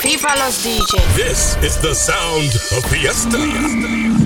FIFA los This is the sound of Fiesta. Fiesta.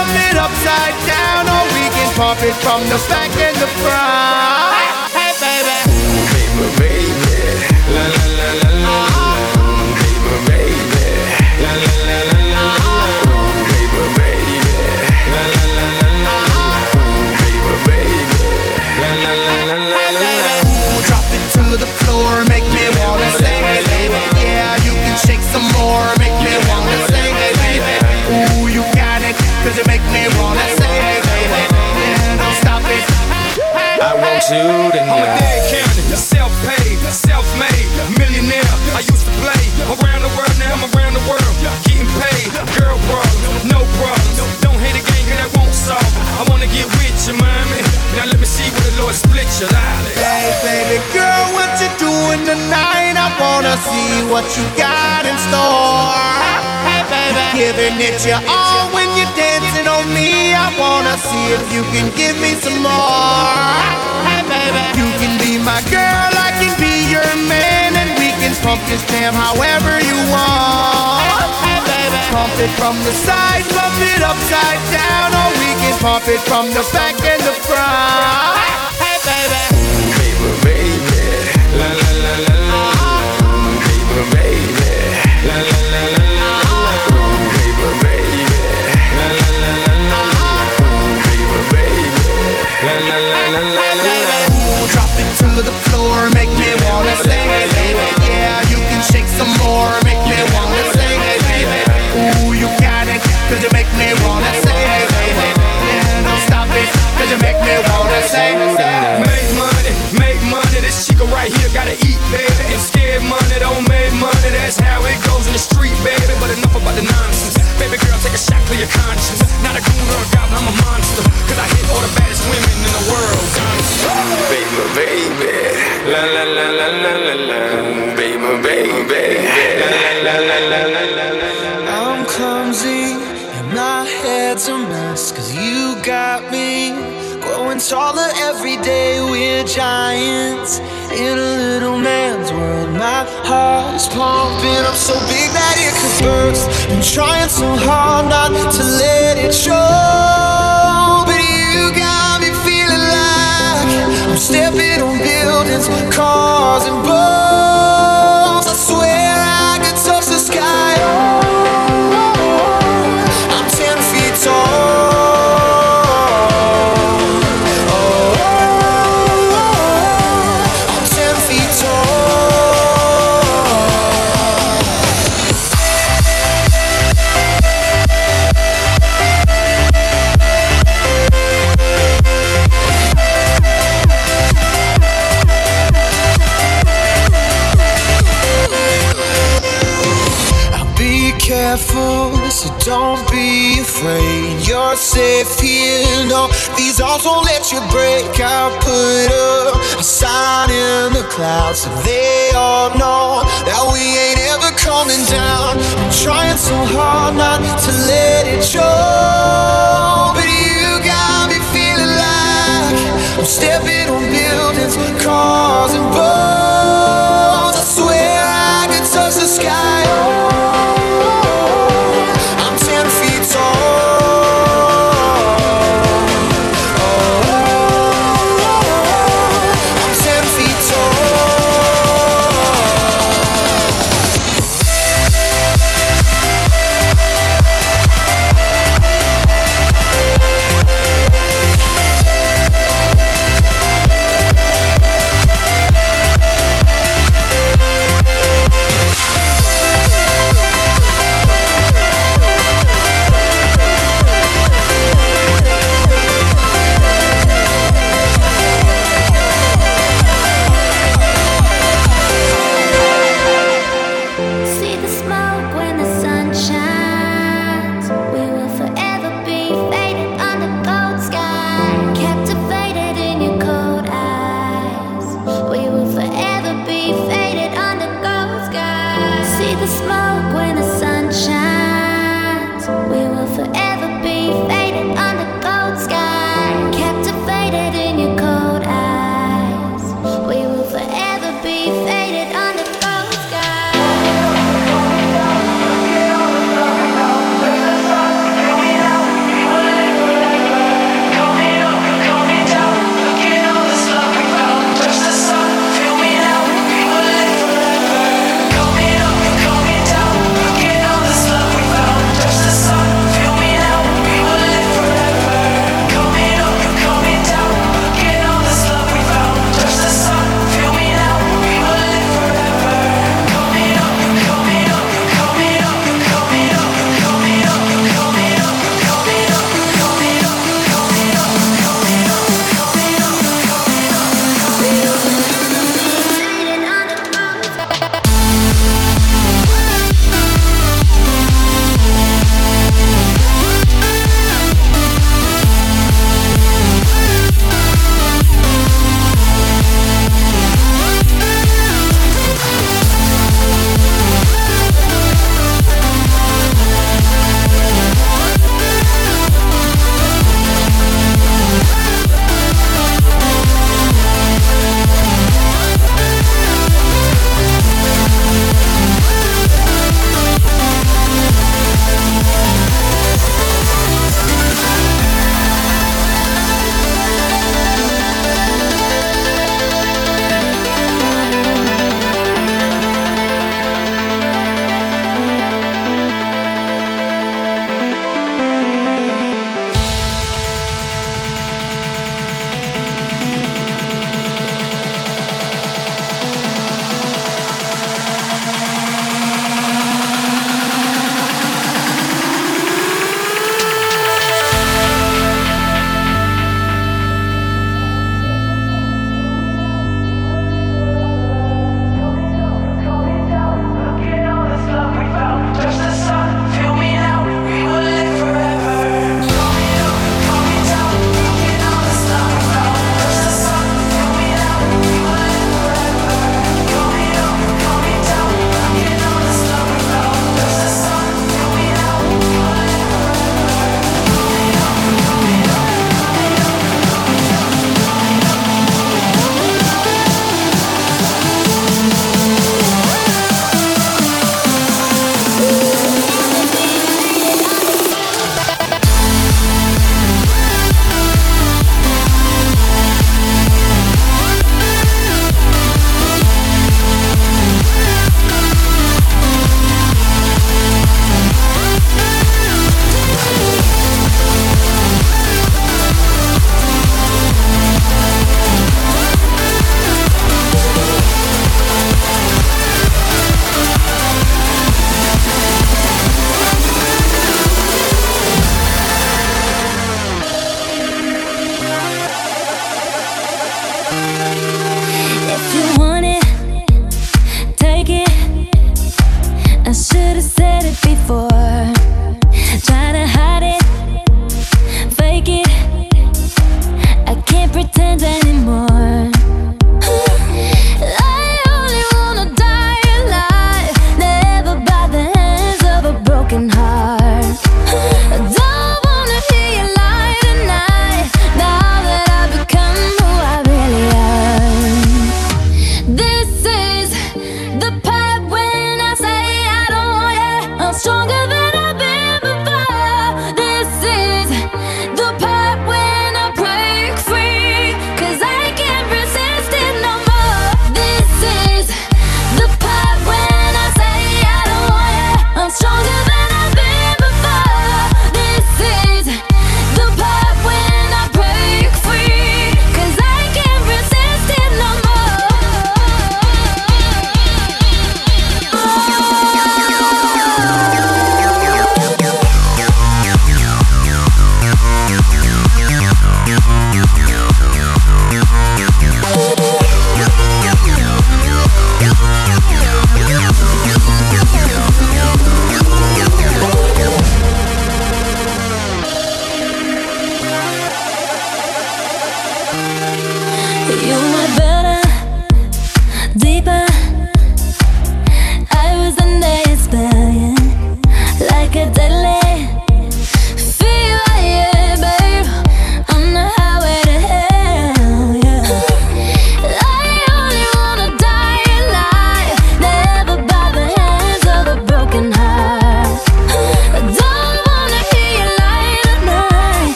Side, pump it upside down, or we can pump it from the back and the front. I want I'm a dead county, self-paid, self-made, millionaire. I used to play around the world, now I'm around the world, getting paid. Girl problems, no problems. Don't hate a game, cause that won't solve. it. I wanna get with you, mommy. Now let me see what the Lord split you out. Hey, baby girl, what you doing tonight? I wanna see what you got in store. Baby, giving it your all when you're dancing on me. I wanna see if you can give me some more. Hey, baby, you can be my girl, I can be your man, and we can pump this jam however you want. Hey, baby, pump it from the side, pump it upside down, or we can pump it from the back and the front. Cause you make me wanna sing it. Make money, make money. This chica right here gotta eat, baby. If scared money don't make money, that's how it goes in the street, baby. But enough about the nonsense. Baby girl, take a shot, clear your conscience. Not a goon or a goblin, I'm a monster. Cause I hit all the baddest women in the world. Baby, baby, la la la la la la la. Baby, baby, la la la la la la la. I'm clumsy and my head's a mess Cause you got me growing taller every day We're giants in a little man's world. My heart is pumping up so big that it could burst. I'm trying so hard not to let it show But you got me feeling like I'm stepping on buildings, cars and boats You're safe here. No, these arms won't let you break. I'll put up a sign in the clouds so they all know that we ain't ever coming down. I'm trying so hard not to let it show, but you got me feeling like I'm stepping on buildings, cars and boats. I swear I could touch the sky.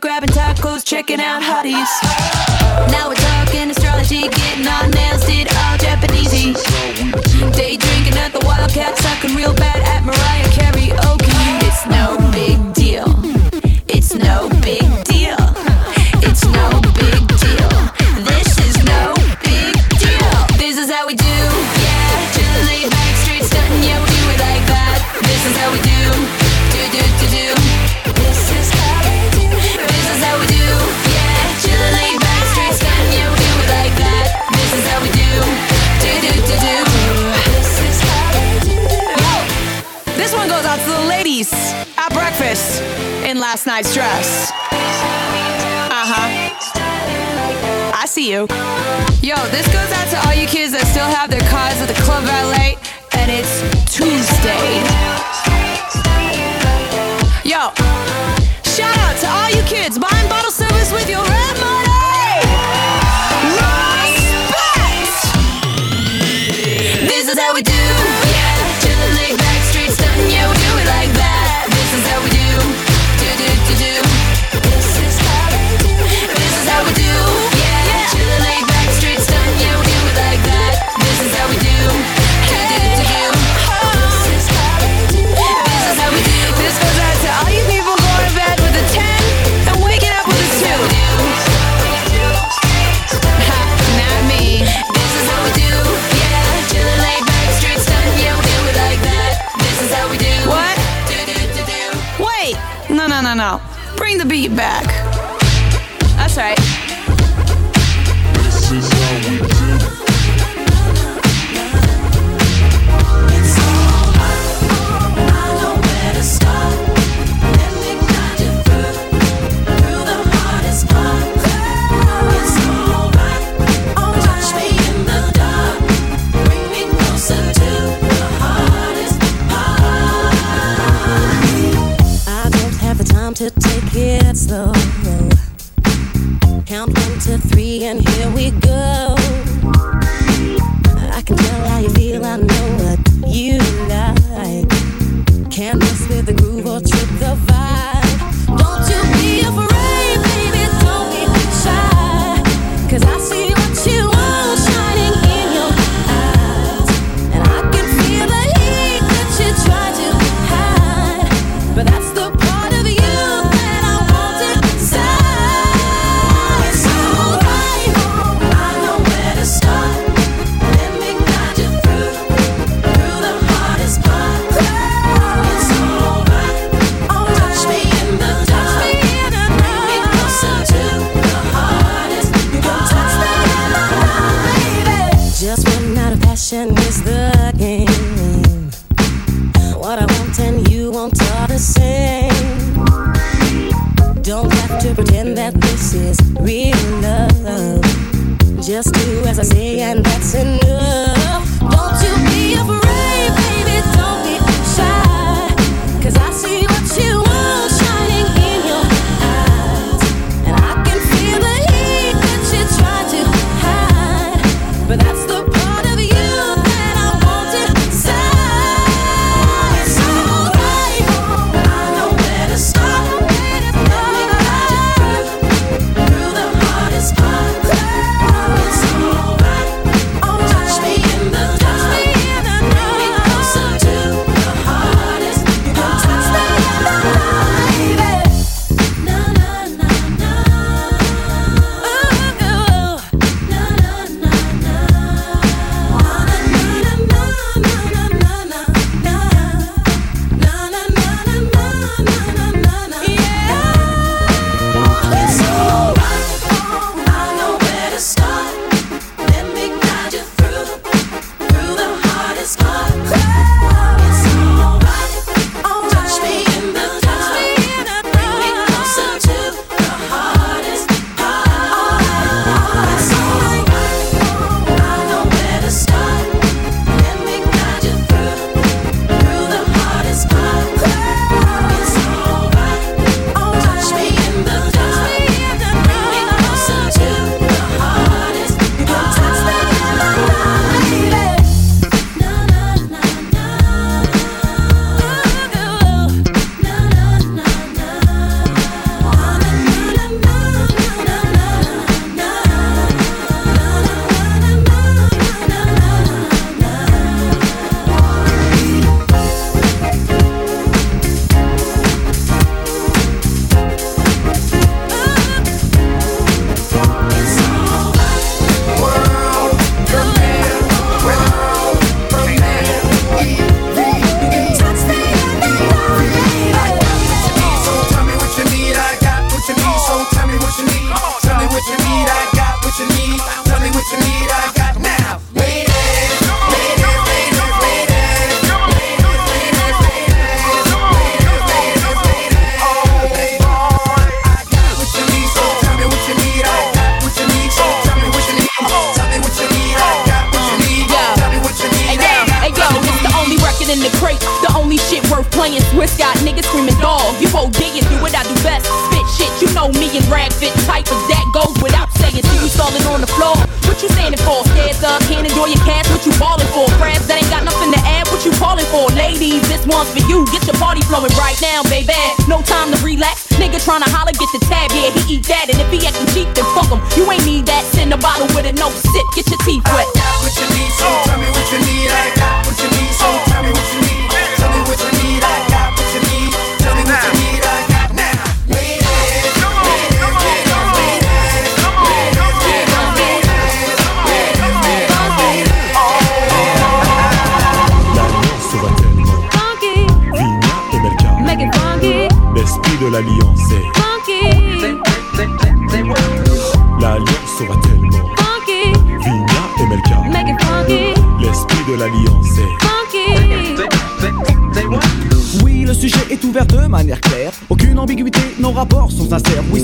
Grabbing tacos, checking out hotties. Now we're talking astrology, getting our nails did all Japanesey. Day drinking at the Wildcat, sucking real bad. in last night's dress. Uh huh. I see you. Yo, this goes out to all you kids that still have their cars at the club valet, and it's Tuesday. Yo. now. Bring the beat back. That's right.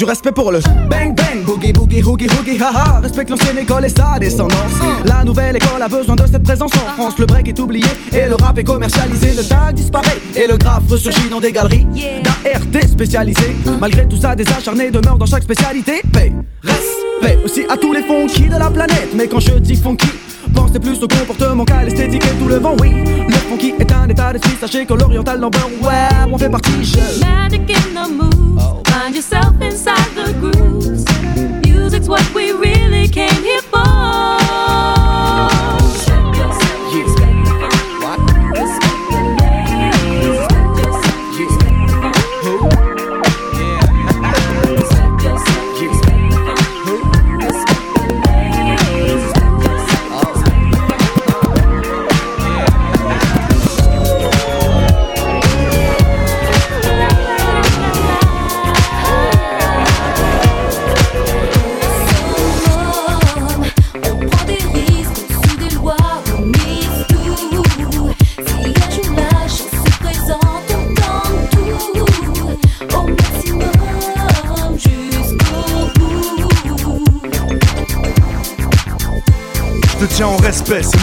Du respect pour le bang bang, boogie boogie hoogie hoogie haha. Respecte l'ancienne école et sa descendance. La nouvelle école a besoin de cette présence en France. Le break est oublié et le rap est commercialisé. Le tag disparaît et le graphe ressurgit dans des galeries d'ART spécialisées. Malgré tout ça, des acharnés demeurent dans chaque spécialité. Paix, respect aussi à tous les funky de la planète. Mais quand je dis funky, Pensez plus au comportement qu'à l'esthétique et tout le vent, oui. Le funky est un état d'esprit, sachez que l'oriental number, ouais, on fait partie. Je... Magic in the moves. Find yourself inside the grooves. Music's what we really came here for.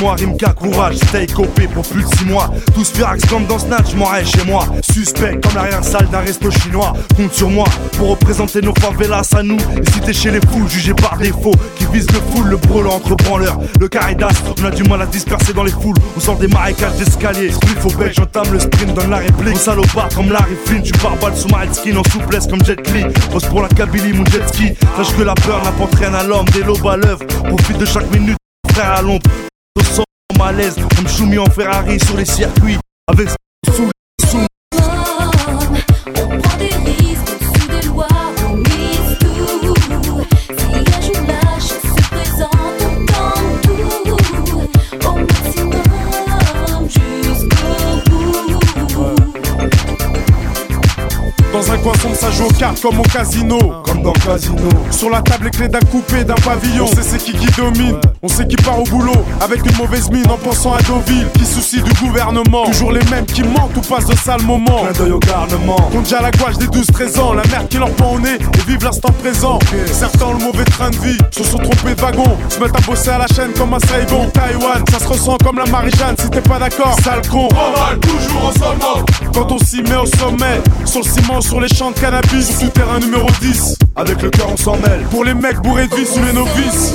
Moi Rimka, courage, stay copé pour plus de 6 mois. Tous firax comme dans Snatch, m'en chez moi. Suspect comme l'arrière salle d'un resto chinois. Compte sur moi pour représenter nos favelas à nous. Et si t'es chez les fous, jugé par défaut, qui vise le full, le brûlant entre branleurs. Le caridas, on a du mal à disperser dans les foules. On sort des marécages d'escalier. Il faut bec, j'entame le sprint, donne la réplique. On salopard comme Larry Flynn, tu barbales sous ma skin en souplesse comme Jet Li. Pose pour la Kabylie, mon jet ski. Sache que la peur n'apporte rien à l'homme, des lobes à l'œuvre. Profite de chaque minute frère à l'ombre. Au sang malaise, comme Choumi en Ferrari sur les circuits. Avec sous coin sombre, ça joue aux cartes comme au casino. comme dans Casino. Sur la table, les clés d'un coupé, d'un pavillon. On sait c'est qui qui domine. On sait qui part au boulot avec une mauvaise mine en pensant à Deauville. Qui soucie du gouvernement. Toujours les mêmes qui mentent ou passent de sales moments. Clin d'œil au garnement. Compte déjà la gouache des 12-13 ans. La merde qui leur prend au nez et vivent l'instant présent. Certains ont le mauvais train de vie, se sont trompés de wagon. Se mettent à bosser à la chaîne comme un Saigon. Taïwan, ça se ressent comme la Marie-Jeanne. Si t'es pas d'accord, sale con. toujours au sommet. Quand on s'y met au sommet, sur le ciment, sur les champs de cannabis, sur terrain numéro 10. Avec le cœur on s'en mêle. Pour les mecs bourrés de vie sous les novices.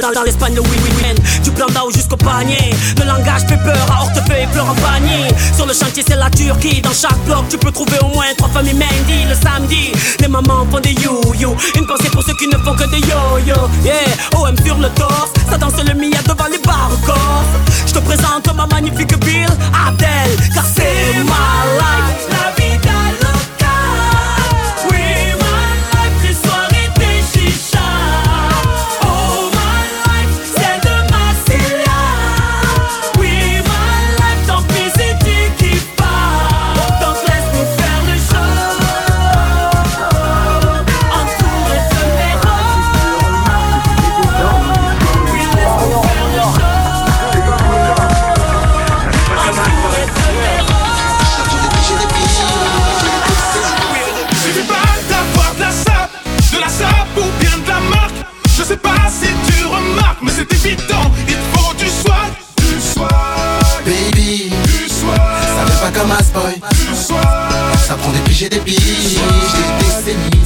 Dans, l'Espagne, le oui, oui, oui. Du plan d'Ao jusqu'au panier. Le langage fait peur à Hortefeux et pleure en panier. Sur le chantier, c'est la Turquie. Dans chaque bloc, tu peux trouver au moins trois familles Mendy. Le samedi, les mamans font des you-you. Une pensée pour ceux qui ne font que des yo-yo. Yeah, OM sur le torse. Ça danse le Mia devant les bars Je te présente ma magnifique ville, un boy. du swag. Ça prend des piges et des piges, des décennies.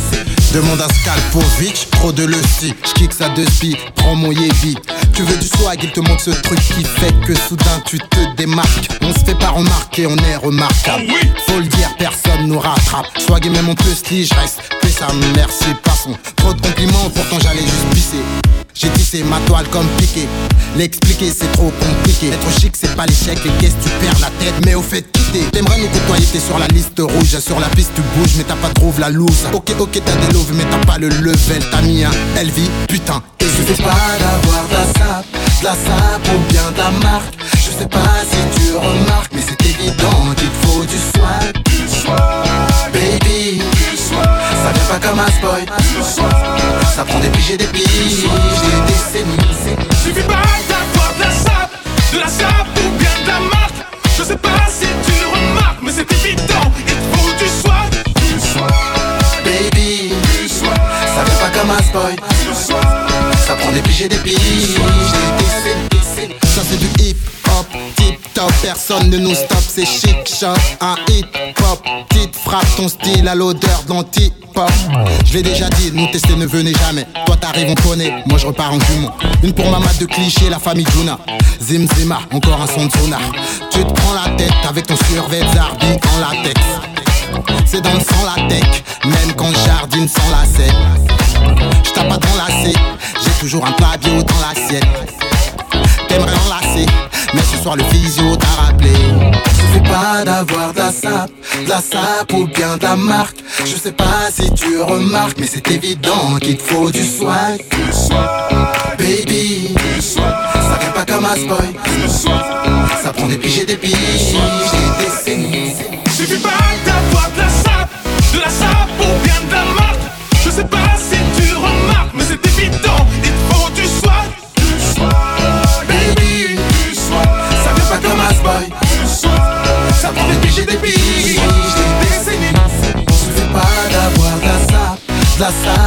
Demande à Skalpovic, trop de le si. J'kick ça de spi, prends mon vite. Tu veux du swag, il te montre ce truc qui fait que soudain tu te démarques. On se fait pas remarquer, on est remarquable. Faut le dire, personne nous rattrape. Swag et même on peut se je reste. Fais ça, merci, passons. Trop de compliments, pourtant j'allais juste pisser. J'ai tissé ma toile comme piqué. L'expliquer c'est trop compliqué. Être chic c'est pas l'échec et qu'est-ce tu perds la tête? Mais au fait de quitter, t'aimerais nous côtoyer, t'es sur la liste rouge. Sur la piste tu bouges, mais t'as pas trouvé la loose. Ok, ok, t'as des loves, mais t'as pas le level. T'as mis un LV, putain. Et je sais pas d'avoir de la sape, de la sape ou bien de la marque. Je sais pas si tu remarques, mais c'est évident qu'il te faut du swag. Du swag, Baby, du swag, ça vient pas comme un spoil. du swag. Ça prend des piges et des piges, des décennies. Suffit pas d'avoir de la sape, de la sape ou bien de la marque. Je sais pas si tu remarques, mais c'est évident, il te faut du swag. Du swag, Baby, du swag, ça vient pas comme un spoil. du. Ça prend des piges et des piges, des décennies. Ça c'est du hip hop, tip personne ne nous stoppe, c'est chic shot, un hip hop, petite frappe ton style à l'odeur de l'anti-pop. Je l'ai déjà dit, nous tester ne venez jamais. Toi t'arrives, on connaît, moi je repars en jumeau. Une pour ma mat de cliché, la famille Juna. Zim Zima, encore un son de sonar. Tu te prends la tête avec ton survêt Zarbi en latex. C'est dans le sang la tech, même quand jardine sans lacet. Je tape pas dans lacet, j'ai toujours un plat bio dans l'assiette. T'aimerais enlacer, mais ce soir le physio t'a rappelé. Suffit pas d'avoir de la sape, de la sape ou bien de la marque. Je sais pas si tu remarques, mais c'est évident qu'il te faut du swag. Baby, ça vient pas comme un spoil. Ça prend des piges et des piges, des décennies. Suffit pas d'avoir de la sape, de la sape sape,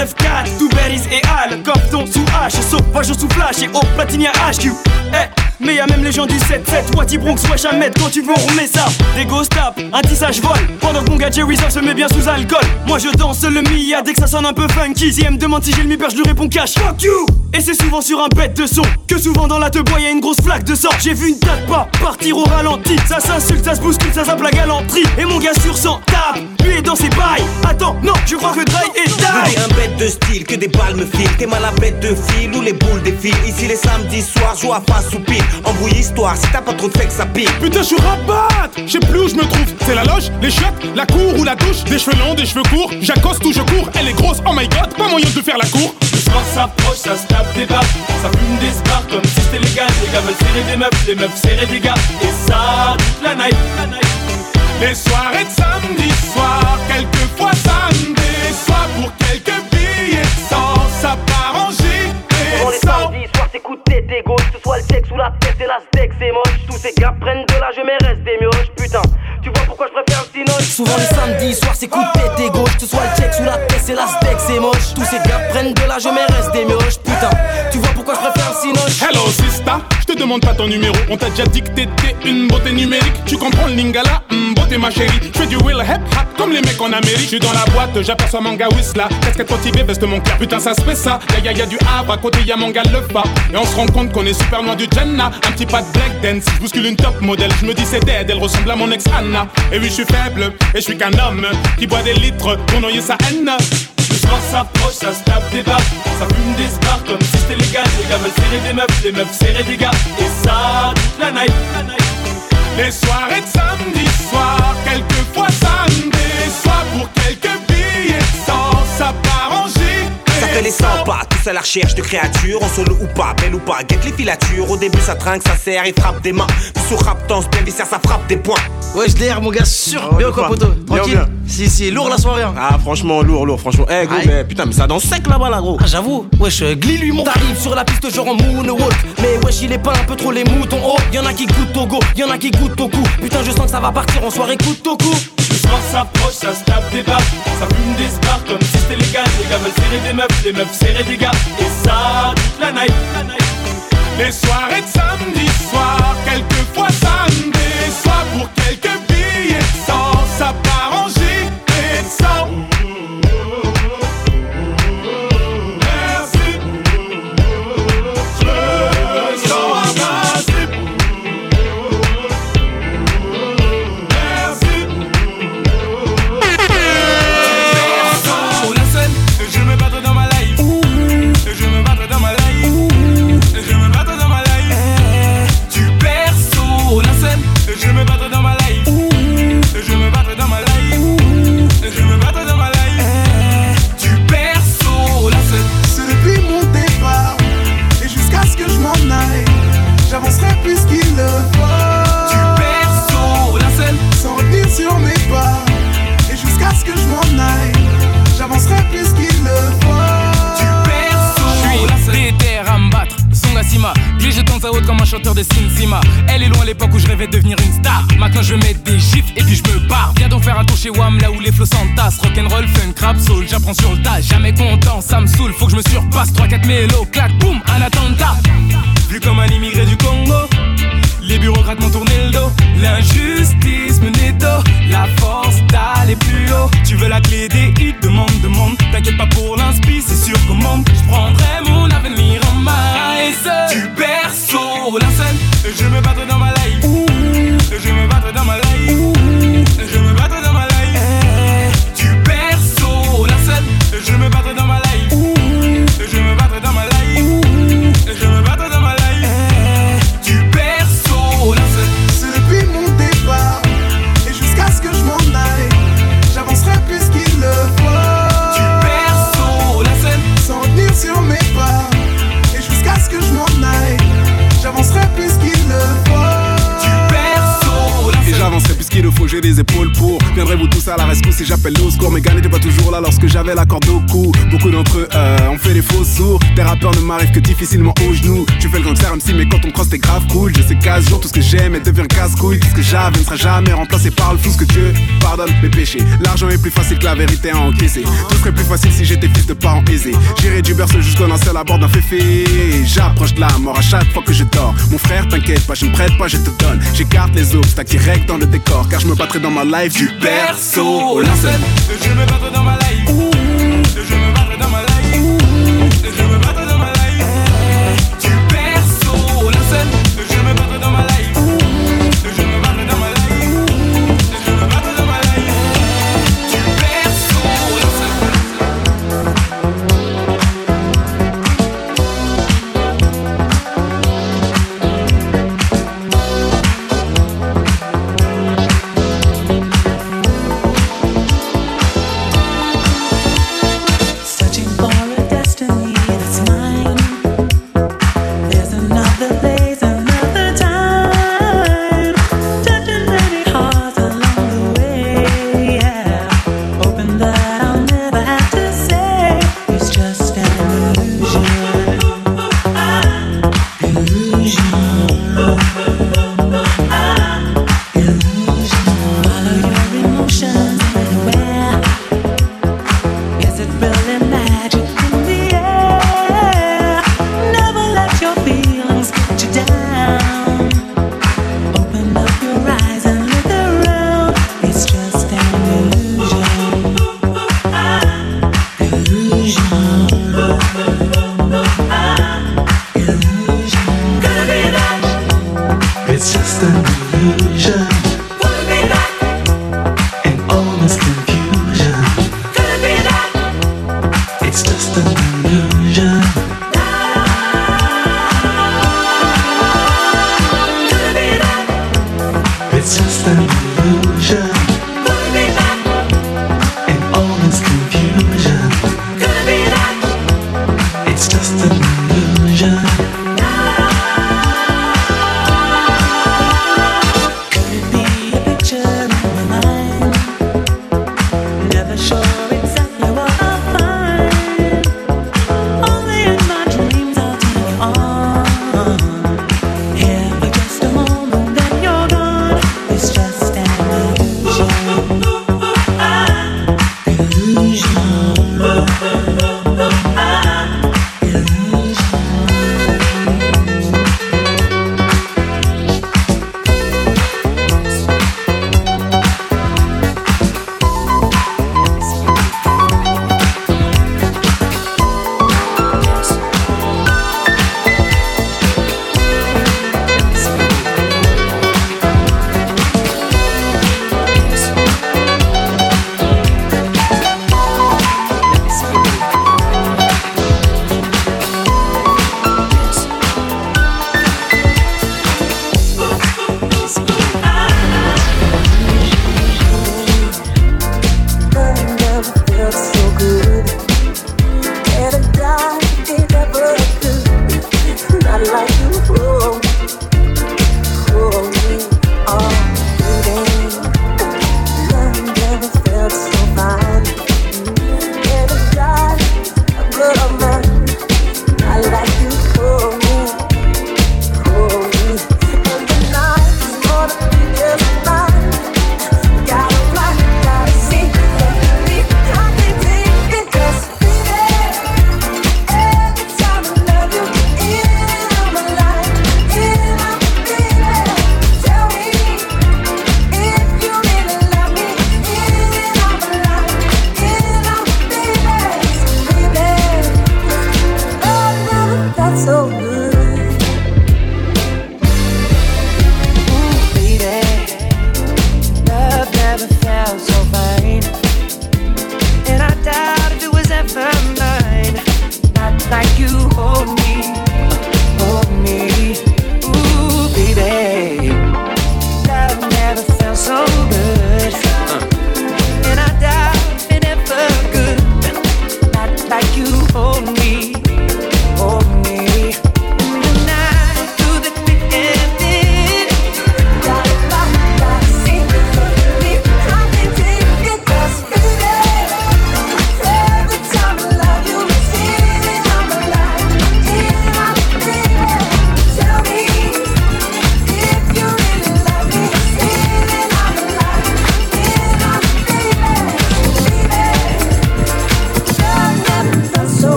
9-4 Tout et Al, Corton sous H Sauvage sous flash et au platinia HQ Eh mais y'a même les gens du 7-7 Wati Bronx, wesh Ahmed, quand tu veux on remet ça. Des ghost tap, un tissage vol. Pendant que mon gars Jerry se met bien sous alcool. Moi je danse le Mia dès que ça sonne un peu funky Si elle me demande si j'ai le mi je lui réponds cash. Fuck you! Et c'est souvent sur un bête de son Que souvent dans la te bois y'a une grosse flaque de sang. J'ai vu une date pas partir au ralenti. Ça s'insulte, ça se bouscule, ça zappe la galanterie Et mon gars sur 100 tape, lui est dans ses bails. Attends, non, je crois que Dry est Je die. un bête de style, que des balles me filent. T'es mal à bête de fil ou les boules Ici les samedis soirs, joue à face ou pile Embrouille histoire, si t'as pas trop de fait que ça pique Putain, je suis rabat Je sais plus où je me trouve. C'est la loge, les chiottes, la cour ou la douche. Des cheveux longs, des cheveux courts. J'accoste ou je cours. Elle est grosse, oh my god, pas moyen de faire la cour. Le soir s'approche, ça se tape des barres Ça fume des spars comme si c'était légal Les gars veulent serrer des meufs, les meufs serrer des gars Et ça, toute la night, la night. Les soirées de samedi soir, quelquefois ça me déçoit pour quelques sang. samedis soirs, c'est coup de. Que ce soit le texte ou la tête et la steak, c'est moche. Tous ces gars prennent de l'âge, mais restent des mioches. Putain, tu vois pourquoi je préfère Souvent les samedis soirs c'est coup de tête gauche ce soit le check sous la tête c'est la steak c'est moche Tous ces gars prennent de l'âge mais restent des mioches Putain tu vois pourquoi je préfère le cinoche Hello sista, je te demande pas ton numéro. On t'a déjà dit que t'étais une beauté numérique. Tu comprends le lingala, hum, beauté ma chérie. Je fais du will hip hop comme les mecs en Amérique. Je suis dans la boîte, j'aperçois manga Whistla. Casquette motivée, veste mon cœur. Putain, ça se fait ça. Y'a y'a y'a du Havre, à côté y'a manga le pas. Et on se rend compte qu'on est super loin du Jenna. Un petit pas de black dance. Je bouscule une top modèle. Je me dis c'est dead, elle ressemble à mon ex Anna. Et oui, je suis faible, et je suis qu'un homme qui boit des litres pour noyer sa haine. Le soir s'approche, ça se tape des barres Ça fume des spars comme si c'était légal Les gars veulent serrer des meufs, les meufs serrer des gars Et ça, toute la night. Les soirées de samedi soir, quelquefois ça me déçoit pour quelques billets de sang. Ça part en Ça fait les 100 pas, tous à la recherche de créatures, en solo ou pas, belle ou pas, guette les filatures. Au début ça trinque, ça serre, il frappe des mains. Puis sur raptance, bien viscère, ça frappe des points. Wesh, DR, mon gars, sûr. Oh, bien quoi, Bien, Tranquille. bien. Si, si, lourd la soirée. hein. Ah, franchement, lourd, lourd, franchement. Eh, gros, Aïe. mais putain, mais ça danse sec là-bas, là, gros. Ah, j'avoue, wesh, euh, glis lui mon T'arrives sur la piste genre en moonwalk Mais wesh il est pas un peu trop les moutons Oh y'en a qui goûtent au go, y'en a qui goûtent au cou Putain je sens que ça va partir en soirée coup au cou Le soir s'approche, ça se tape des barres Ça fume des spars comme si c'était légal Les gars veulent serrer des meufs, les meufs serrer des gars Et ça, toute la night. Les soirées de samedi soir, quelquefois ça me déçoit pour quelques billets de sang. Ça part Comme un chanteur de Sinsima Elle est loin l'époque où je rêvais de devenir une star Maintenant je mets des gifs et puis je me barre Viens donc faire un tour chez Wam là où les flots s'entassent Rock'n'roll, funk, rap, soul, j'apprends sur le tas Jamais content, ça me saoule, faut que je me surpasse 3-4 mélos, clac, boum, un attentat Vu comme un immigré du Congo les bureaucrates m'ont tourné le dos, l'injustice me netto, la force d'aller plus haut. Tu veux la clé des hits, demande, demande. T'inquiète pas pour l'inspi, c'est sur commande. Je prendrai mon avenir en main. Du berceau, la scène, je me battre dans ma j'aime et devient casse-couille. Ce que j'avais ne sera jamais remplacé par le flou. Ce que Dieu pardonne mes péchés. L'argent est plus facile que la vérité à encaisser. Tout serait plus facile si j'étais fils de parents aisés. J'irai du berceau jusqu'au lancer à la bord d'un féfé. J'approche de la mort à chaque fois que je dors. Mon frère, t'inquiète pas, je ne prête pas, je te donne. J'écarte les obstacles qui règlent dans le décor. Car je me battrai dans ma life du berceau. Je me battrai dans ma life.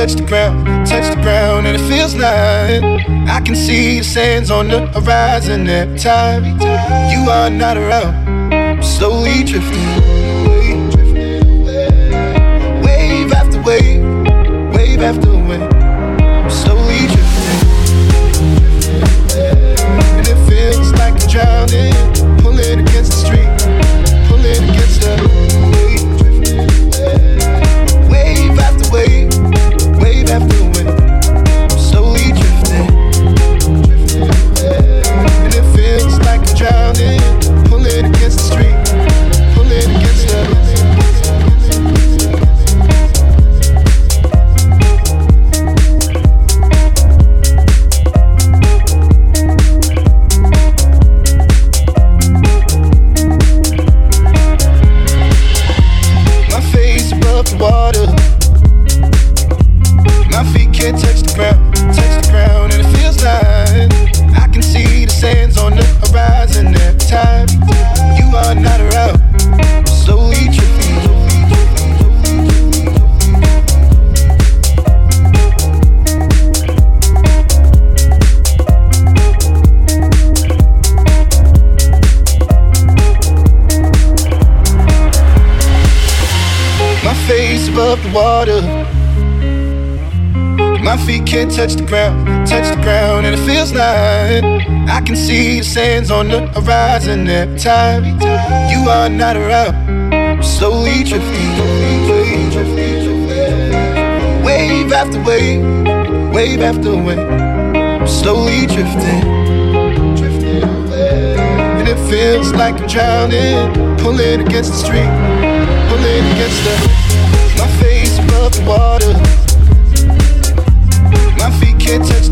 touch the ground, touch the ground, and it feels like I can see the sands on the horizon every time you are not around. I'm slowly drifting wave after wave, wave after wave. touch the ground, touch the ground, and it feels like I can see the sands on the horizon every time you are not around. Slowly drifting, wave after wave, wave after wave. I'm slowly drifting, drifting and it feels like I'm drowning, pulling against the street, pulling against the my face above the water.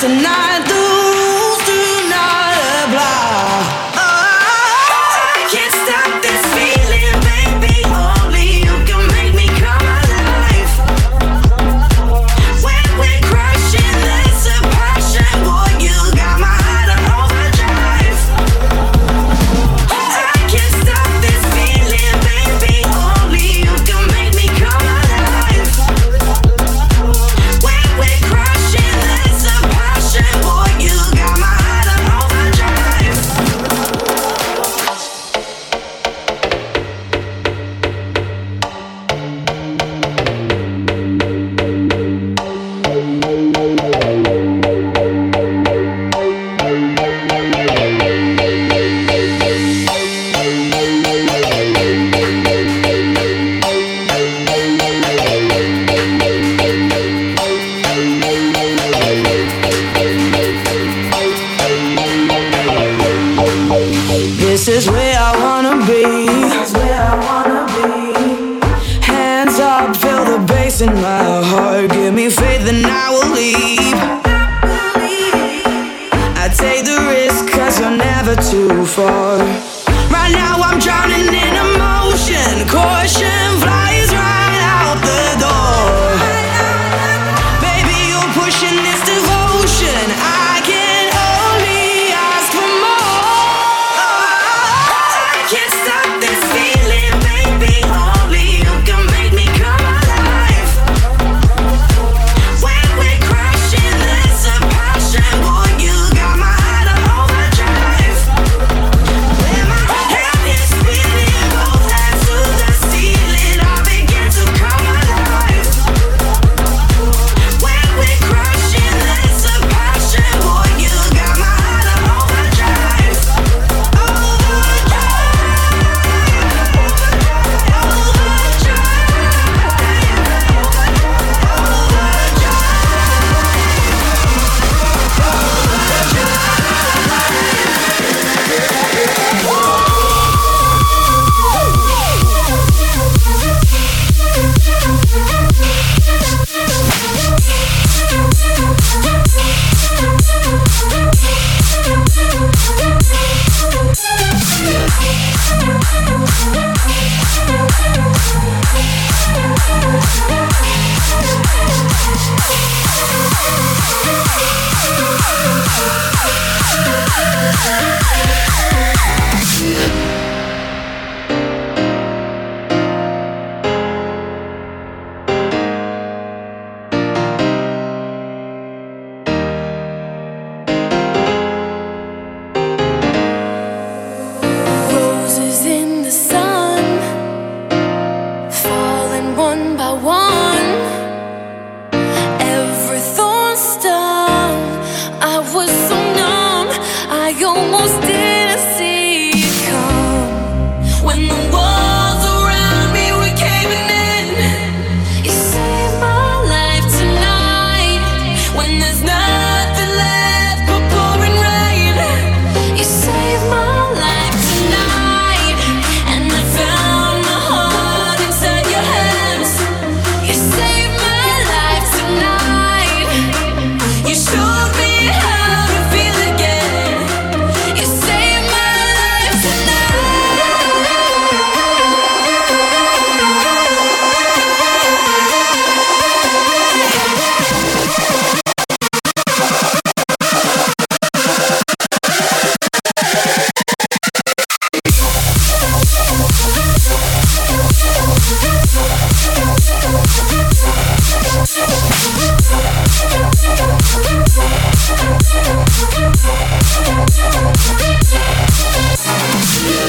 Tonight.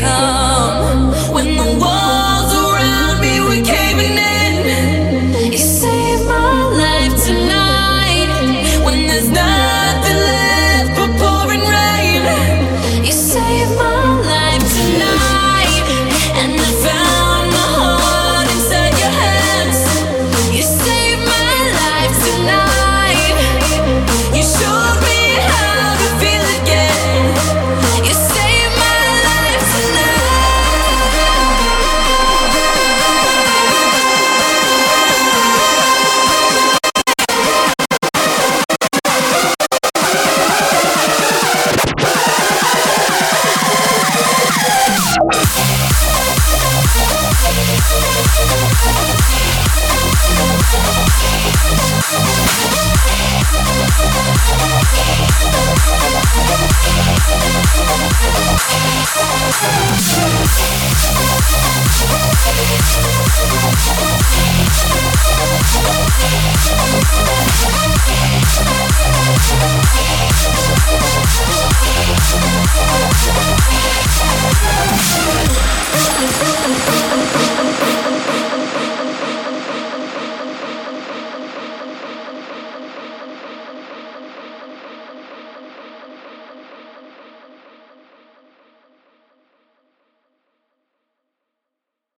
come.